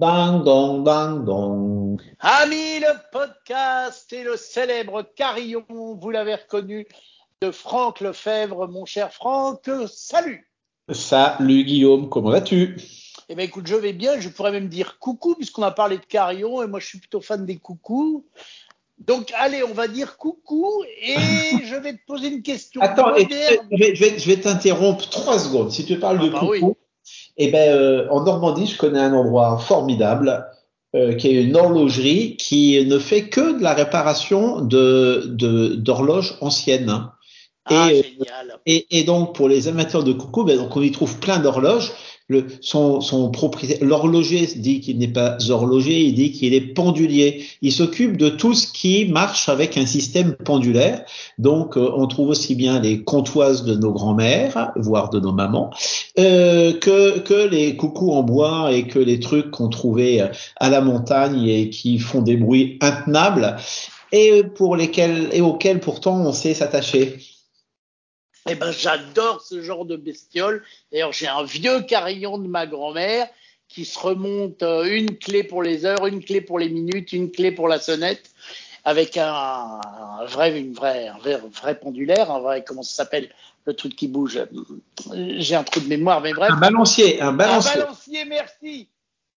Bang, dong, bang, dong. Ami, le podcast et le célèbre carillon, vous l'avez reconnu, de Franck Lefebvre, mon cher Franck. Salut Salut Guillaume, comment vas-tu? Eh bien écoute, je vais bien, je pourrais même dire coucou, puisqu'on a parlé de carillon, et moi je suis plutôt fan des coucous. Donc allez, on va dire coucou, et je vais te poser une question. Attends, je vais, je vais, je vais t'interrompre trois secondes. Si tu parles Ah de bah coucou, oui. Eh ben, euh, en Normandie, je connais un endroit formidable euh, qui est une horlogerie qui ne fait que de la réparation de de- d'horloges anciennes. Ah, et, génial. Et, et donc pour les amateurs de coucou, ben donc on y trouve plein d'horloges. Le, son, son propriétaire, l'horloger dit qu'il n'est pas horloger, il dit qu'il est pendulier. Il s'occupe de tout ce qui marche avec un système pendulaire. Donc euh, on trouve aussi bien les comptoises de nos grands-mères, voire de nos mamans, euh, que, les coucous en bois et que les trucs qu'on trouvait euh, à la montagne et qui font des bruits intenables et et auxquels pourtant on sait s'attacher. Eh ben, j'adore ce genre de bestiole. D'ailleurs, j'ai un vieux carillon de ma grand-mère qui se remonte euh, une clé pour les heures, une clé pour les minutes, une clé pour la sonnette, avec un, un vrai, une vraie, un vrai, vrai pendulaire, un vrai, comment ça s'appelle, le truc qui bouge. J'ai un trou de mémoire, mais bref. Un balancier, un Un balancier. balancier, merci.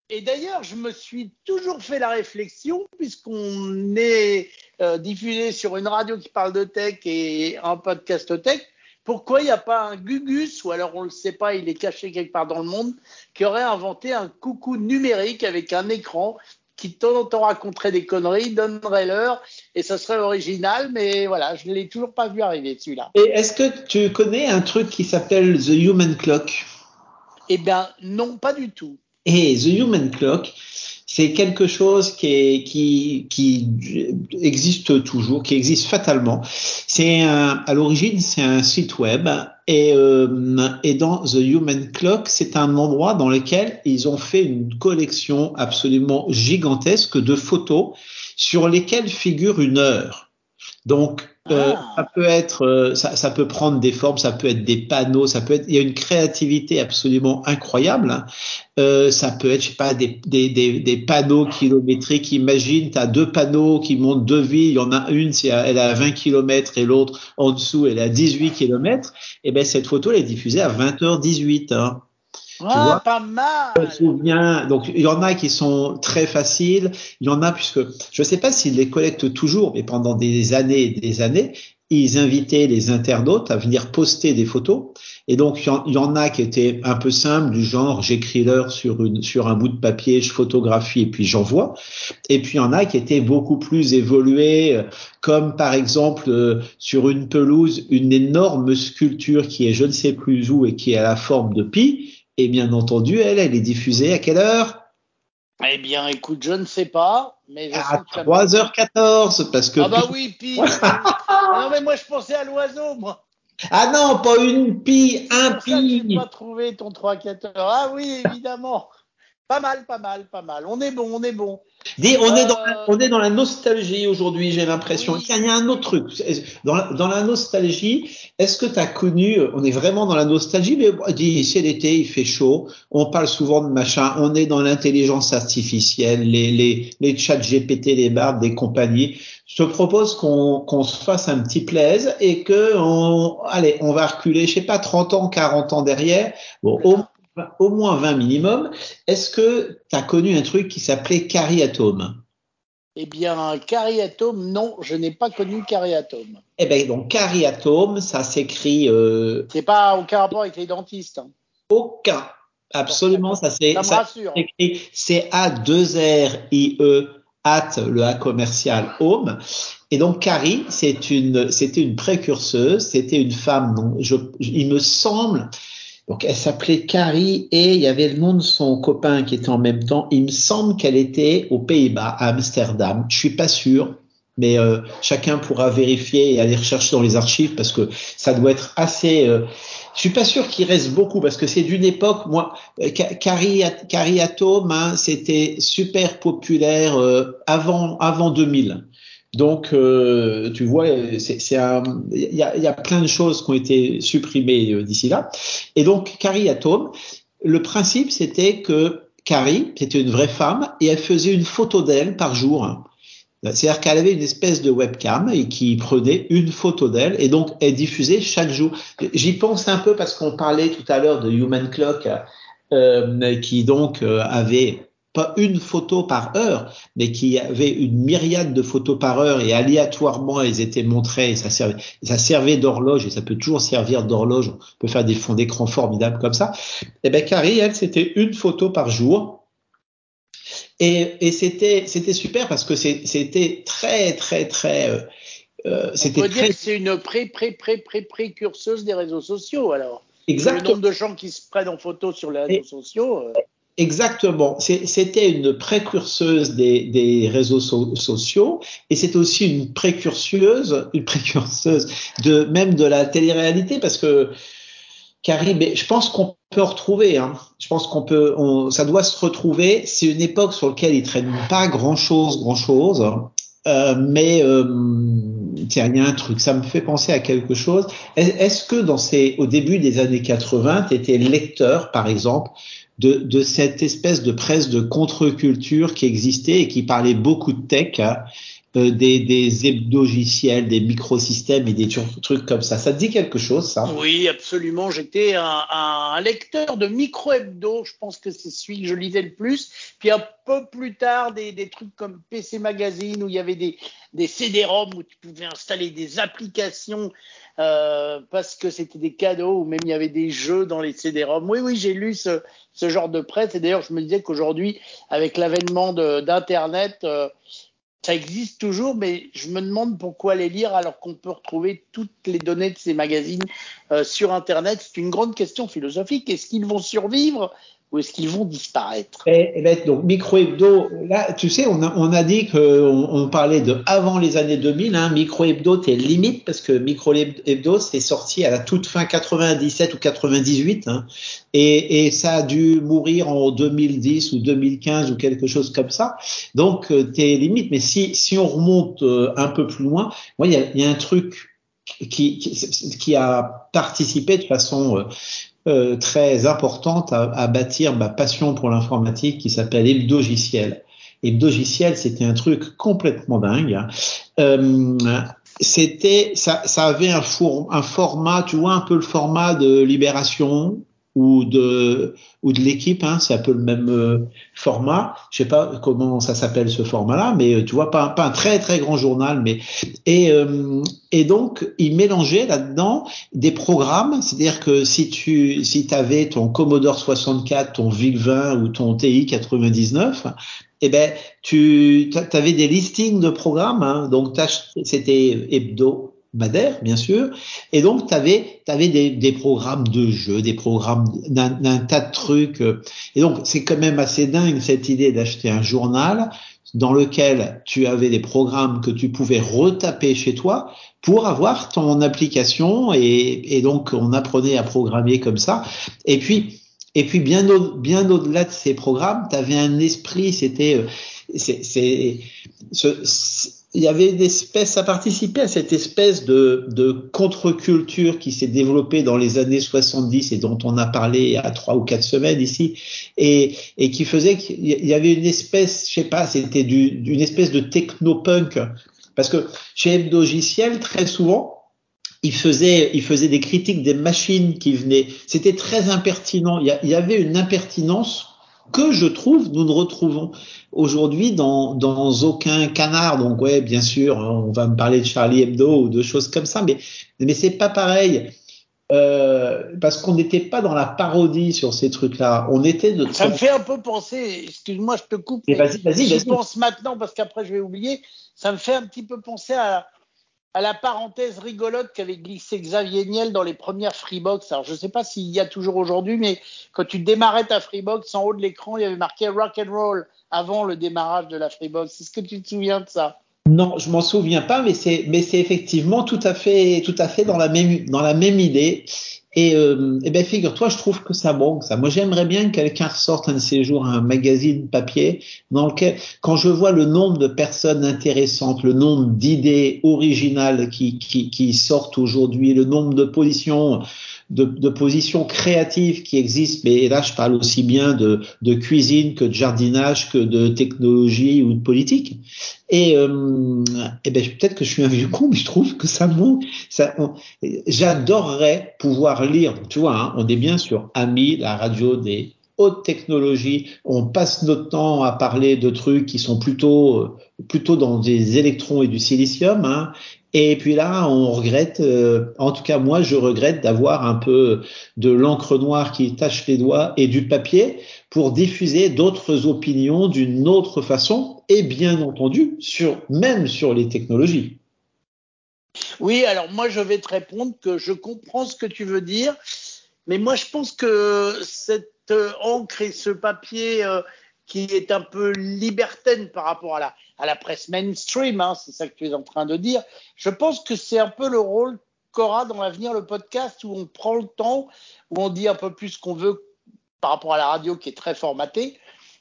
Et d'ailleurs, je me suis toujours fait la réflexion, puisqu'on est euh, diffusé sur une radio qui parle de tech et un podcast tech, pourquoi il n'y a pas un Gugus, ou alors on ne le sait pas, il est caché quelque part dans le monde, qui aurait inventé un coucou numérique avec un écran qui de temps en temps raconterait des conneries, donnerait l'heure, et ça serait original, mais voilà, je ne l'ai toujours pas vu arriver celui-là. Et est-ce que tu connais un truc qui s'appelle The Human Clock? Eh bien, non, pas du tout. Et The Human Clock, c'est quelque chose qui, est, qui, qui existe toujours, qui existe fatalement. C'est à l'origine, c'est un site web et, euh, et dans The Human Clock, c'est un endroit dans lequel ils ont fait une collection absolument gigantesque de photos sur lesquelles figure une heure. Donc, euh, Ah. ça peut être, euh, ça, ça peut prendre des formes, ça peut être des panneaux, ça peut être, il y a une créativité absolument incroyable. hein. Euh, ça peut être, je sais pas, des, des, des, des panneaux kilométriques. Imagine, tu as deux panneaux qui montent deux villes. Il y en a une, c'est à- elle est à 20 km et l'autre en dessous, elle est à 18 km. Et ben cette photo, elle est diffusée à 20h18. Hein. Ah, vois pas mal. Je me souviens, donc il y en a qui sont très faciles, il y en a puisque je ne sais pas s'ils les collectent toujours, mais pendant des années et des années, ils invitaient les internautes à venir poster des photos. Et donc il y en, a qui étaient un peu simples, du genre j'écris l'heure sur une sur un bout de papier, je photographie et puis j'envoie. Et puis il y en a qui étaient beaucoup plus évolués, euh, comme par exemple euh, sur une pelouse une énorme sculpture qui est je ne sais plus où et qui est à la forme de pi. Et bien entendu, elle, elle est diffusée à quelle heure? Eh bien, écoute, je ne sais pas, mais je À sais que ça- 3h14, parce que... Ah bah oui, pi. Ah non, mais moi je pensais à l'oiseau, moi. Ah non, pas une pi, un C'est pour ça que j'ai pi pas trouvé ton 3 4 heures. Ah oui, évidemment. Pas mal, pas mal, pas mal. On est bon, on est bon. Dis, on, est dans Euh, la, on est dans la nostalgie aujourd'hui, j'ai l'impression. Oui. Il y a un autre truc. Dans la, dans la nostalgie, est-ce que tu as connu, on est vraiment dans la nostalgie, mais dis, c'est l'été, il fait chaud, on parle souvent de machin, on est dans l'intelligence artificielle, les, les, les chats GPT, les bardes, des compagnies. Je te propose qu'on qu'on se fasse un petit plaise et que, on, allez, on va reculer, je sais pas, 30 ans, 40 ans derrière. Bon, au, au moins 20 minimum. Est-ce que tu as connu un truc qui s'appelait Cariatome? Eh bien, Cariatome, non, je n'ai pas connu Cariatome. Eh ben donc Cariatome, ça s'écrit euh, C'est pas aucun rapport avec les dentistes. hein. aucun. Absolument, ça c'est Ça me ça rassure. s'écrit C A 2 R I E at le A commercial home. Et donc Carrie, c'est une c'était une précurseuse, c'était une femme non, je, il me semble donc elle s'appelait Carrie et il y avait le nom de son copain qui était en même temps. Il me semble qu'elle était aux Pays-Bas, à Amsterdam. Je suis pas sûr, mais euh, chacun pourra vérifier et aller rechercher dans les archives parce que ça doit être assez. Euh, je suis pas sûr qu'il reste beaucoup parce que c'est d'une époque. Moi, euh, Ca- Carrie, Carrie Atom, hein, c'était super populaire euh, avant avant 2000. Donc, euh, tu vois, il y a, y a plein de choses qui ont été supprimées euh, d'ici là. Et donc, Carrie Atom, le principe, c'était que Carrie, c'était une vraie femme, et elle faisait une photo d'elle par jour. C'est-à-dire qu'elle avait une espèce de webcam et qui prenait une photo d'elle et donc elle diffusait chaque jour. J'y pense un peu parce qu'on parlait tout à l'heure de Human Clock euh, qui donc euh, avait pas une photo par heure, mais qui avait une myriade de photos par heure et aléatoirement elles étaient montrées et ça servait, ça servait d'horloge et ça peut toujours servir d'horloge. On peut faire des fonds d'écran formidables comme ça. Et eh ben Carrie, elle, c'était une photo par jour. Et, et c'était c'était super parce que c'était très très très euh, euh c'était On peut dire que c'est une pré pré pré pré précurseuse des réseaux sociaux alors. Exactement. Le nombre de gens qui se prennent en photo sur les réseaux sociaux. Euh. Exactement. C'était une précurseuse des, réseaux sociaux et c'est aussi une précurseuse, une précurseuse de même de la télé-réalité parce que Carrie, je pense qu'on peut retrouver. Hein. Je pense qu'on peut, ça doit se retrouver. C'est une époque sur laquelle il traîne pas grand chose, grand chose. Euh, mais euh, tiens, il y a un truc, ça me fait penser à quelque chose. Est-ce que dans ces, au début des années 80, tu étais lecteur, par exemple, de, cette espèce de presse de contre-culture qui existait et qui parlait beaucoup de tech hein, euh, des, des hebdogiciels, des microsystèmes et des trucs comme ça. Ça te dit quelque chose, ça? Oui, absolument. J'étais un, lecteur de micro-hebdo. Je pense que c'est celui que je lisais le plus. Puis un peu plus tard, des, des trucs comme PC Magazine où il y avait des, des CD-ROM où tu pouvais installer des applications euh, parce que c'était des cadeaux ou même il y avait des jeux dans les CD-ROM. Oui, oui, j'ai lu ce, genre de presse. Et d'ailleurs, je me disais qu'aujourd'hui, avec l'avènement d'Internet, euh, ça existe toujours, mais je me demande pourquoi les lire alors qu'on peut retrouver toutes les données de ces magazines euh, sur Internet. C'est une grande question philosophique. Est-ce qu'ils vont survivre? Ou est-ce qu'ils vont disparaître? Et, eh ben, donc micro hebdo, là, tu sais, on a, dit qu'on on parlait de avant les années 2000. Hein, micro hebdo, t'es limite parce que micro hebdo, c'est sorti à la toute fin 97 ou 98, hein, et, ça a dû mourir en 2010 ou 2015 ou quelque chose comme ça. Donc euh, t'es limite. Mais si si on remonte euh, un peu plus loin, il y a, un truc qui, qui, qui, a participé de façon euh, très importante à, à, bâtir ma passion pour l'informatique qui s'appelle Hebdogiciel. Hebdogiciel, c'était un truc complètement dingue. Euh, c'était, ça, ça avait un, four, un format, tu vois, un peu le format de Libération, ou de ou de l'équipe, hein, c'est un peu le même euh, format. Je sais pas comment ça s'appelle ce format-là, mais euh, tu vois pas, pas un très très grand journal, mais et euh, et donc il mélangeait là-dedans des programmes, c'est-à-dire que si tu si avais ton Commodore 64, ton VIC 20 ou ton TI 99, eh ben tu avais des listings de programmes, hein, donc c'était hebdo Madère, bien sûr. Et donc, tu avais, des, des, programmes de jeux, des programmes d'un tas de trucs. Et donc, c'est quand même assez dingue cette idée d'acheter un journal dans lequel tu avais des programmes que tu pouvais retaper chez toi pour avoir ton application. Et, donc, on apprenait à programmer comme ça. Et puis, et puis bien au, bien au-delà de ces programmes, tu avais un esprit, c'était c'est il y avait une espèce, ça participait à cette espèce de, de contre-culture qui s'est développée dans les années 70 et dont on a parlé a trois ou quatre semaines ici, et, et qui faisait qu'il y avait une espèce, je sais pas, c'était d'une espèce de techno-punk, parce que chez Hebdogiciel, très souvent, il faisait, il faisait des critiques des machines qui venaient. C'était très impertinent. Il y, avait une impertinence que je trouve nous ne retrouvons aujourd'hui dans, dans aucun canard. Donc ouais, bien sûr, on va me parler de Charlie Hebdo ou de choses comme ça, mais mais c'est pas pareil. Euh, parce qu'on n'était pas dans la parodie sur ces trucs-là. On était de. Ça me fait un peu penser. Excuse-moi, je te coupe. Vas-y, vas-y. Je pense maintenant parce qu'après je vais oublier. Ça me fait un petit peu penser à à la parenthèse rigolote qu'avait glissé Xavier Niel dans les premières Freebox. Alors, je ne sais pas s'il y a toujours aujourd'hui, mais quand tu démarrais ta Freebox, en haut de l'écran, il y avait marqué Rock and Roll avant le démarrage de la Freebox. Est-ce que tu te souviens de ça? Non, je m'en souviens pas, mais c'est effectivement tout à fait tout à fait dans la même dans la même idée. Et, euh, eh ben figure-toi, je trouve que ça manque ça. Moi, j'aimerais bien que quelqu'un ressorte un de ces jours un magazine papier dans lequel, quand je vois le nombre de personnes intéressantes, le nombre d'idées originales qui sortent aujourd'hui, le nombre de positions de, de positions créatives qui existent, mais là je parle aussi bien de, de cuisine que de jardinage, que de technologie ou de politique. Et, euh, et ben peut-être que je suis un vieux con, mais je trouve que ça manque. Ça, j'adorerais pouvoir lire. Tu vois, hein, on est bien sur Ami, la radio des haute technologie. On passe notre temps à parler de trucs qui sont plutôt plutôt dans des électrons et du silicium. Hein. Et puis là, on regrette, euh, en tout cas moi, je regrette d'avoir un peu de l'encre noire qui tache les doigts et du papier pour diffuser d'autres opinions d'une autre façon et bien entendu sur même sur les technologies. Oui, alors moi je vais te répondre que je comprends ce que tu veux dire, mais moi je pense que cette encre et ce papier euh, qui est un peu libertaine par rapport à la, à la presse mainstream, hein, c'est ça que tu es en train de dire. Je pense que c'est un peu le rôle qu'aura dans l'avenir le podcast où on prend le temps, où on dit un peu plus ce qu'on veut par rapport à la radio qui est très formatée.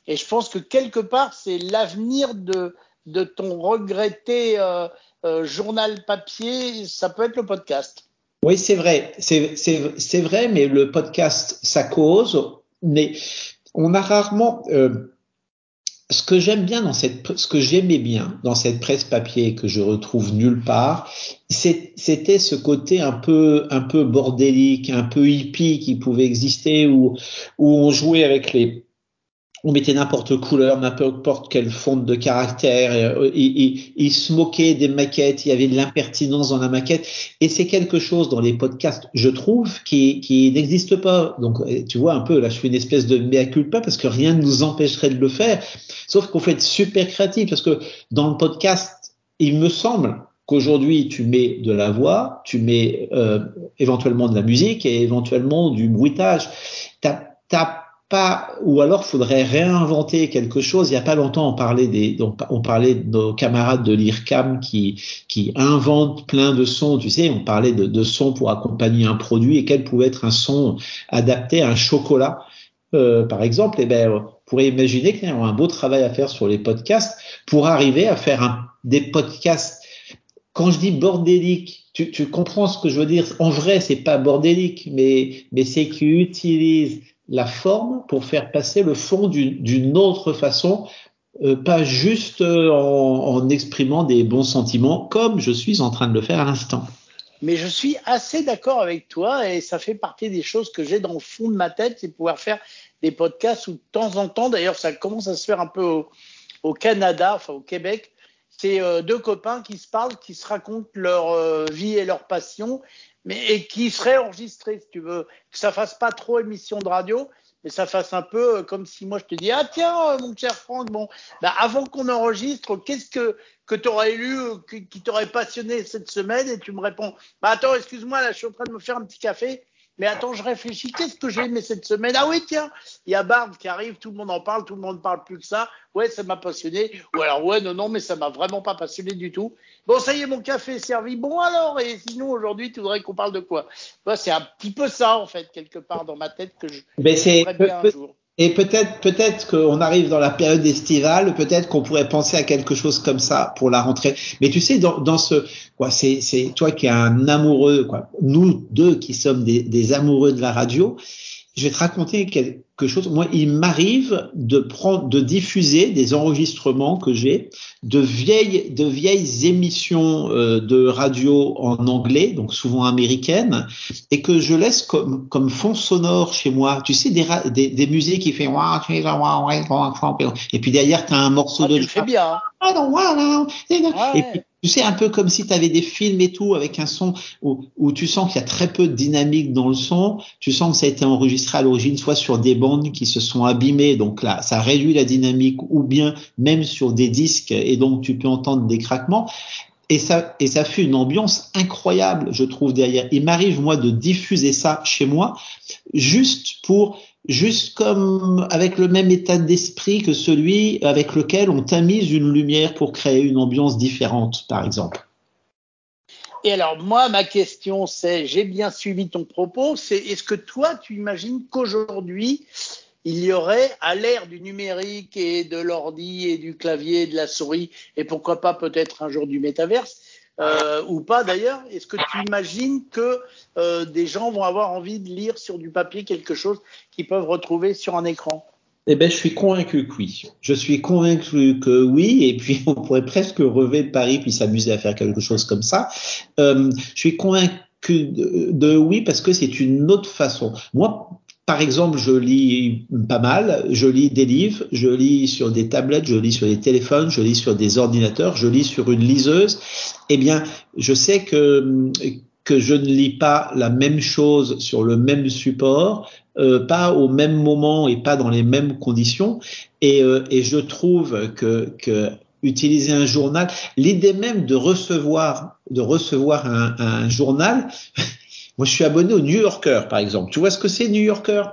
Et je pense que quelque part, c'est l'avenir de, de ton regretté euh, euh, journal papier, ça peut être le podcast. Oui, c'est vrai, c'est vrai, mais le podcast, ça cause, mais on a rarement. Euh, ce que j'aimais bien dans cette presse papier que je retrouve nulle part, c'était ce côté un peu, un peu bordélique, un peu hippie qui pouvait exister où, où on jouait avec les, on mettait n'importe couleur, n'importe quelle fonte de caractère. Euh, il, se moquait des maquettes, il y avait de l'impertinence dans la maquette. Et c'est quelque chose dans les podcasts, je trouve, qui, qui n'existe pas. Donc, euh, tu vois un peu, là, je fais une espèce de mea culpa parce que rien ne nous empêcherait de le faire. Sauf qu'on fait être super créatif parce que dans le podcast, il me semble qu'aujourd'hui, tu mets de la voix, tu mets euh, éventuellement de la musique et éventuellement du bruitage. T'as pas, ou alors faudrait réinventer quelque chose. Il y a pas longtemps, on parlait des, on parlait de nos camarades de l'IRCAM qui, qui inventent plein de sons. Tu sais, on parlait de, de sons pour accompagner un produit et quel pouvait être un son adapté à un chocolat. Euh, par exemple, eh ben, on pourrait imaginer qu'il y a un beau travail à faire sur les podcasts pour arriver à faire un, des podcasts. Quand je dis bordélique, tu, comprends ce que je veux dire. En vrai, c'est pas bordélique, mais, c'est qu'ils utilisent la forme pour faire passer le fond d'une autre façon, euh, pas juste euh, en, exprimant des bons sentiments comme je suis en train de le faire à l'instant. Mais je suis assez d'accord avec toi et ça fait partie des choses que j'ai dans le fond de ma tête, c'est pouvoir faire des podcasts où de temps en temps, d'ailleurs ça commence à se faire un peu au, Canada, enfin au Québec, c'est euh, deux copains qui se parlent, qui se racontent leur vie et leur passion mais et qui serait enregistré, si tu veux, que ça fasse pas trop émission de radio, mais ça fasse un peu euh, comme si moi je te dis ah tiens euh, mon cher Franck, bon, bah, avant qu'on enregistre, qu'est-ce que que tu aurais lu, euh, qui t'aurait passionné cette semaine, et tu me réponds bah attends excuse-moi là je suis en train de me faire un petit café, mais attends, je réfléchis, qu'est-ce que j'ai aimé cette semaine? Ah oui, tiens, il y a Barbe qui arrive, tout le monde en parle, tout le monde parle plus que ça. Ouais, ça m'a passionné. Ou alors, ouais, non, non, mais ça m'a vraiment pas passionné du tout. Bon, ça y est, mon café est servi. Bon, alors, et sinon, aujourd'hui, tu voudrais qu'on parle de quoi? C'est un petit peu ça, en fait, quelque part dans ma tête que je mais c'est bien un jour. Et peut-être, peut-être qu'on arrive dans la période estivale, peut-être qu'on pourrait penser à quelque chose comme ça pour la rentrée. Mais tu sais, dans, dans ce, quoi, c'est, c'est toi qui es un amoureux, quoi. Nous deux qui sommes des, amoureux de la radio, je vais te raconter quelque chose. Moi, il m'arrive de prendre, de diffuser des enregistrements que j'ai de vieilles, de vieilles émissions euh, de radio en anglais, donc souvent américaines, et que je laisse comme, comme fond sonore chez moi. Tu sais, des, des, des musiques qui fait et puis derrière, tu as un morceau ah, de. Tu le fais bien. Et puis, tu sais, un peu comme si tu avais des films et tout avec un son où, où tu sens qu'il y a très peu de dynamique dans le son. Tu sens que ça a été enregistré à l'origine soit sur des qui se sont abîmées, donc là, ça réduit la dynamique, ou bien même sur des disques et donc tu peux entendre des craquements. Et ça, et ça fait une ambiance incroyable, je trouve, derrière. Il m'arrive, moi, de diffuser ça chez moi, juste pour juste comme avec le même état d'esprit que celui avec lequel on tamise une lumière pour créer une ambiance différente, par exemple. Et alors, moi, ma question, c'est, j'ai bien suivi ton propos, c'est est-ce que toi, tu imagines qu'aujourd'hui, il y aurait, à l'ère du numérique et de l'ordi et du clavier et de la souris, et pourquoi pas peut-être un jour du métaverse, euh, ou pas d'ailleurs. Est-ce que tu imagines que euh, des gens vont avoir envie de lire sur du papier quelque chose qu'ils peuvent retrouver sur un écran? Eh ben, je suis convaincu que oui. Je suis convaincu que oui, et puis on pourrait presque relever de Paris puis s'amuser à faire quelque chose comme ça. Euh, je suis convaincu de, de oui parce que c'est une autre façon. Moi, par exemple, je lis pas mal, je lis des livres, je lis sur des tablettes, je lis sur des téléphones, je lis sur des ordinateurs, je lis sur une liseuse. Eh bien, je sais que que je ne lis pas la même chose sur le même support, euh, pas au même moment et pas dans les mêmes conditions. Et, euh, et je trouve que, que utiliser un journal, l'idée même de recevoir de recevoir un, un journal, moi, je suis abonné au New Yorker, par exemple. Tu vois ce que c'est, New Yorker?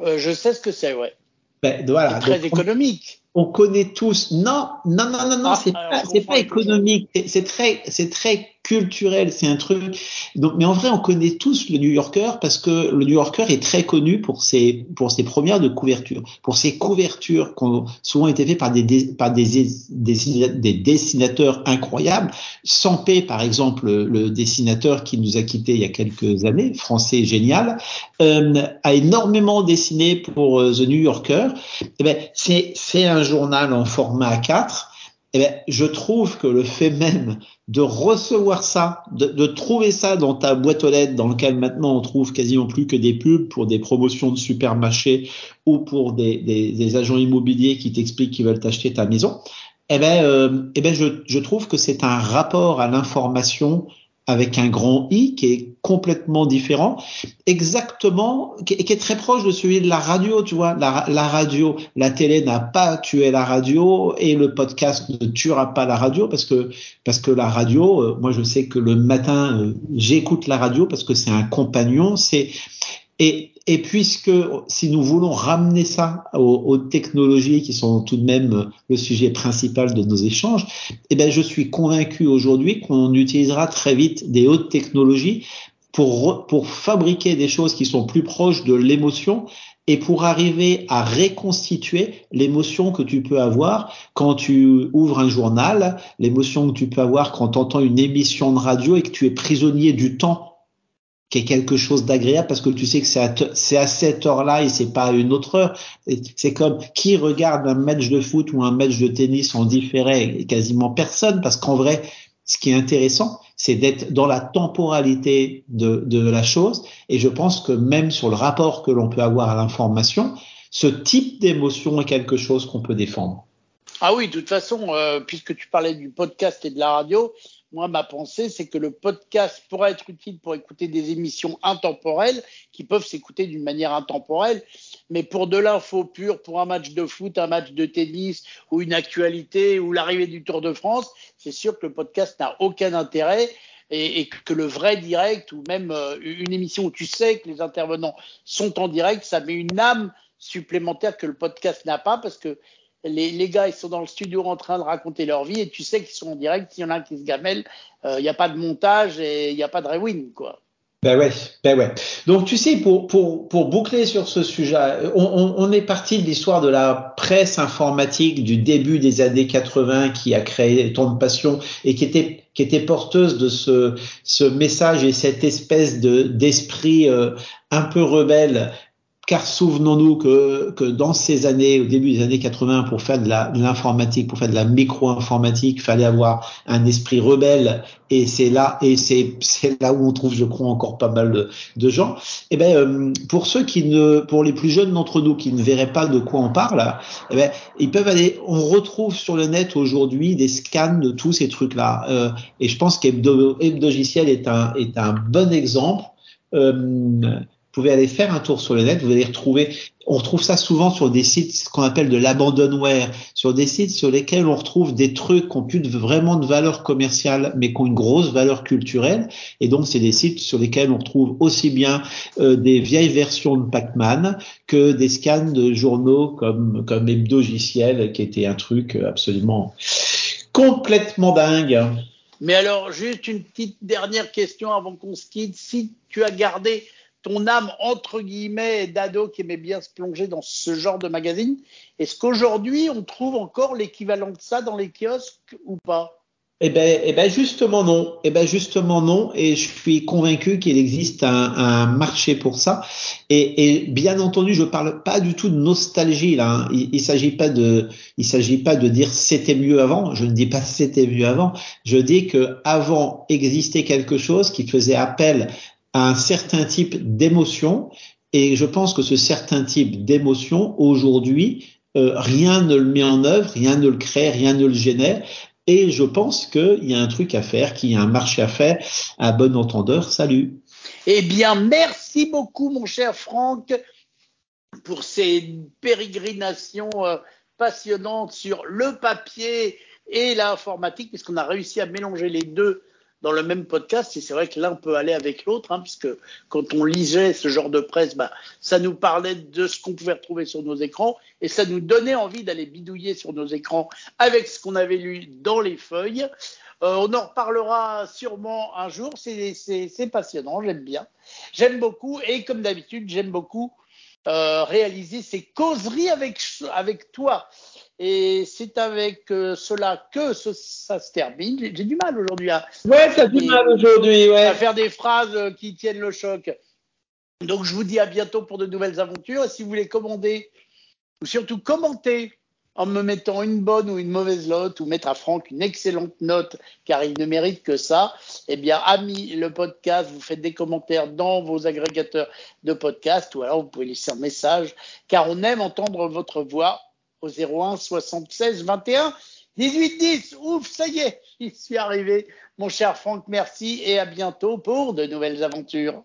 Euh, Je sais ce que c'est, ouais. Ben, voilà. C'est très économique. On, connaît tous. Non, non, non, non, non, ah, c'est pas, c'est pas économique. C'est très, c'est très culturel, c'est un truc. Donc, mais en vrai, on connaît tous le New Yorker parce que le New Yorker est très connu pour ses pour ses premières de couverture, pour ses couvertures qui ont souvent été faites par des, par des, des, des dessinateurs incroyables. Sampé, par exemple, le dessinateur qui nous a quittés il y a quelques années, français génial, euh, a énormément dessiné pour euh, The New Yorker. Eh ben, c'est c'est un journal en format A4 eh bien, je trouve que le fait même de recevoir ça, de, trouver ça dans ta boîte aux lettres, dans lequel maintenant on trouve quasiment plus que des pubs pour des promotions de supermarchés ou pour des, agents immobiliers qui t'expliquent qu'ils veulent t'acheter ta maison, eh ben, euh, eh ben je trouve que c'est un rapport à l'information avec un grand I qui est complètement différent, exactement, qui est, très proche de celui de la radio, tu vois. La, la radio, la télé n'a pas tué la radio et le podcast ne tuera pas la radio parce que parce que la radio, euh, moi je sais que le matin euh, j'écoute la radio parce que c'est un compagnon, c'est et, puisque si nous voulons ramener ça aux, aux, technologies qui sont tout de même le sujet principal de nos échanges, eh ben je suis convaincu aujourd'hui qu'on utilisera très vite des hautes technologies pour, pour fabriquer des choses qui sont plus proches de l'émotion et pour arriver à reconstituer l'émotion que tu peux avoir quand tu ouvres un journal, l'émotion que tu peux avoir quand tu entends une émission de radio et que tu es prisonnier du temps qui est quelque chose d'agréable parce que tu sais que c'est à, à cette heure-là et c'est pas à une autre heure. C'est comme qui regarde un match de foot ou un match de tennis en différé Quasiment personne parce qu'en vrai, ce qui est intéressant, c'est d'être dans la temporalité de, de la chose. Et je pense que même sur le rapport que l'on peut avoir à l'information, ce type d'émotion est quelque chose qu'on peut défendre. Ah oui, de toute façon, euh, puisque tu parlais du podcast et de la radio, moi, ma pensée, c'est que le podcast pourrait être utile pour écouter des émissions intemporelles qui peuvent s'écouter d'une manière intemporelle. Mais pour de l'info pure, pour un match de foot, un match de tennis ou une actualité ou l'arrivée du Tour de France, c'est sûr que le podcast n'a aucun intérêt et, et, que le vrai direct ou même euh, une émission où tu sais que les intervenants sont en direct, ça met une âme supplémentaire que le podcast n'a pas parce que les, gars, ils sont dans le studio en train de raconter leur vie et tu sais qu'ils sont en direct. S'il y en a un qui se gamelle, il euh, n'y a pas de montage et il n'y a pas de rewind, quoi. Ben ouais, ben ouais. Donc tu sais, pour, pour, pour boucler sur ce sujet, on est parti de l'histoire de la presse informatique du début des années 80 qui a créé tant de passion et qui était qui était porteuse de ce, ce message et cette espèce de d'esprit euh, un peu rebelle car souvenons-nous que, dans ces années, au début des années 80, pour faire de l'informatique, pour faire de la micro-informatique, fallait avoir un esprit rebelle, et c'est là, et c'est là où on trouve, je crois, encore pas mal de, gens. Et eh ben, euh, pour ceux qui ne, pour les plus jeunes d'entre nous qui ne verraient pas de quoi on parle, eh ben, ils peuvent aller. On retrouve sur le net aujourd'hui des scans de tous ces trucs-là, euh, et je pense qu'Hebdo est un est un bon exemple. Euh, pouvez aller faire un tour sur le net, vous allez retrouver, on retrouve ça souvent sur des sites qu'on appelle de l'abandonware, sur des sites sur lesquels on retrouve des trucs qui ont plus de, vraiment de valeur commerciale, mais qui ont une grosse valeur culturelle. Et donc, c'est des sites sur lesquels on retrouve aussi bien euh, des vieilles versions de Pac-Man que des scans de journaux comme, comme Hebdogiciel, qui était un truc absolument complètement dingue. Mais alors, juste une petite dernière question avant qu'on se quitte. Si tu as gardé ton âme entre guillemets d'ado qui aimait bien se plonger dans ce genre de magazine. Est-ce qu'aujourd'hui on trouve encore l'équivalent de ça dans les kiosques ou pas? Eh ben, eh ben justement non. Eh ben justement non. Et je suis convaincu qu'il existe un, marché pour ça. Et, et, bien entendu, je parle pas du tout de nostalgie là. Hein. Il, il s'agit pas de, il s'agit pas de dire c'était mieux avant. Je ne dis pas c'était mieux avant. Je dis que avant existait quelque chose qui faisait appel à un certain type d'émotion. Et je pense que ce certain type d'émotion aujourd'hui euh, rien ne le met en œuvre, rien ne le crée, rien ne le génère. Et je pense qu'il y a un truc à faire, qu'il y a un marché à faire. À bon entendeur, salut. Eh bien, merci beaucoup, mon cher Franck, pour ces pérégrinations euh, passionnantes sur le papier et l'informatique, puisqu'on a réussi à mélanger les deux dans le même podcast. Et c'est vrai que l'un peut aller avec l'autre, hein, puisque quand on lisait ce genre de presse, bah, ça nous parlait de ce qu'on pouvait retrouver sur nos écrans et ça nous donnait envie d'aller bidouiller sur nos écrans avec ce qu'on avait lu dans les feuilles. Euh, on en reparlera sûrement un jour. C'est passionnant, j'aime bien. J'aime beaucoup et comme d'habitude, j'aime beaucoup euh, réaliser ces causeries avec, avec toi. Et c'est avec euh, cela que ce, ça se termine. J'ai du mal aujourd'hui à. Ouais, ça du mal aujourd'hui, ouais. À faire des phrases euh, qui tiennent le choc. Donc je vous dis à bientôt pour de nouvelles aventures. Et si vous voulez commander ou surtout commenter en me mettant une bonne ou une mauvaise note ou mettre à Franck une excellente note car il ne mérite que ça, eh bien, ami le podcast, vous faites des commentaires dans vos agrégateurs de podcast ou alors vous pouvez laisser un message car on aime entendre votre voix au 01 76 21 18 10. Ouf, ça y est, j'y suis arrivé. Mon cher Franck, merci et à bientôt pour de nouvelles aventures.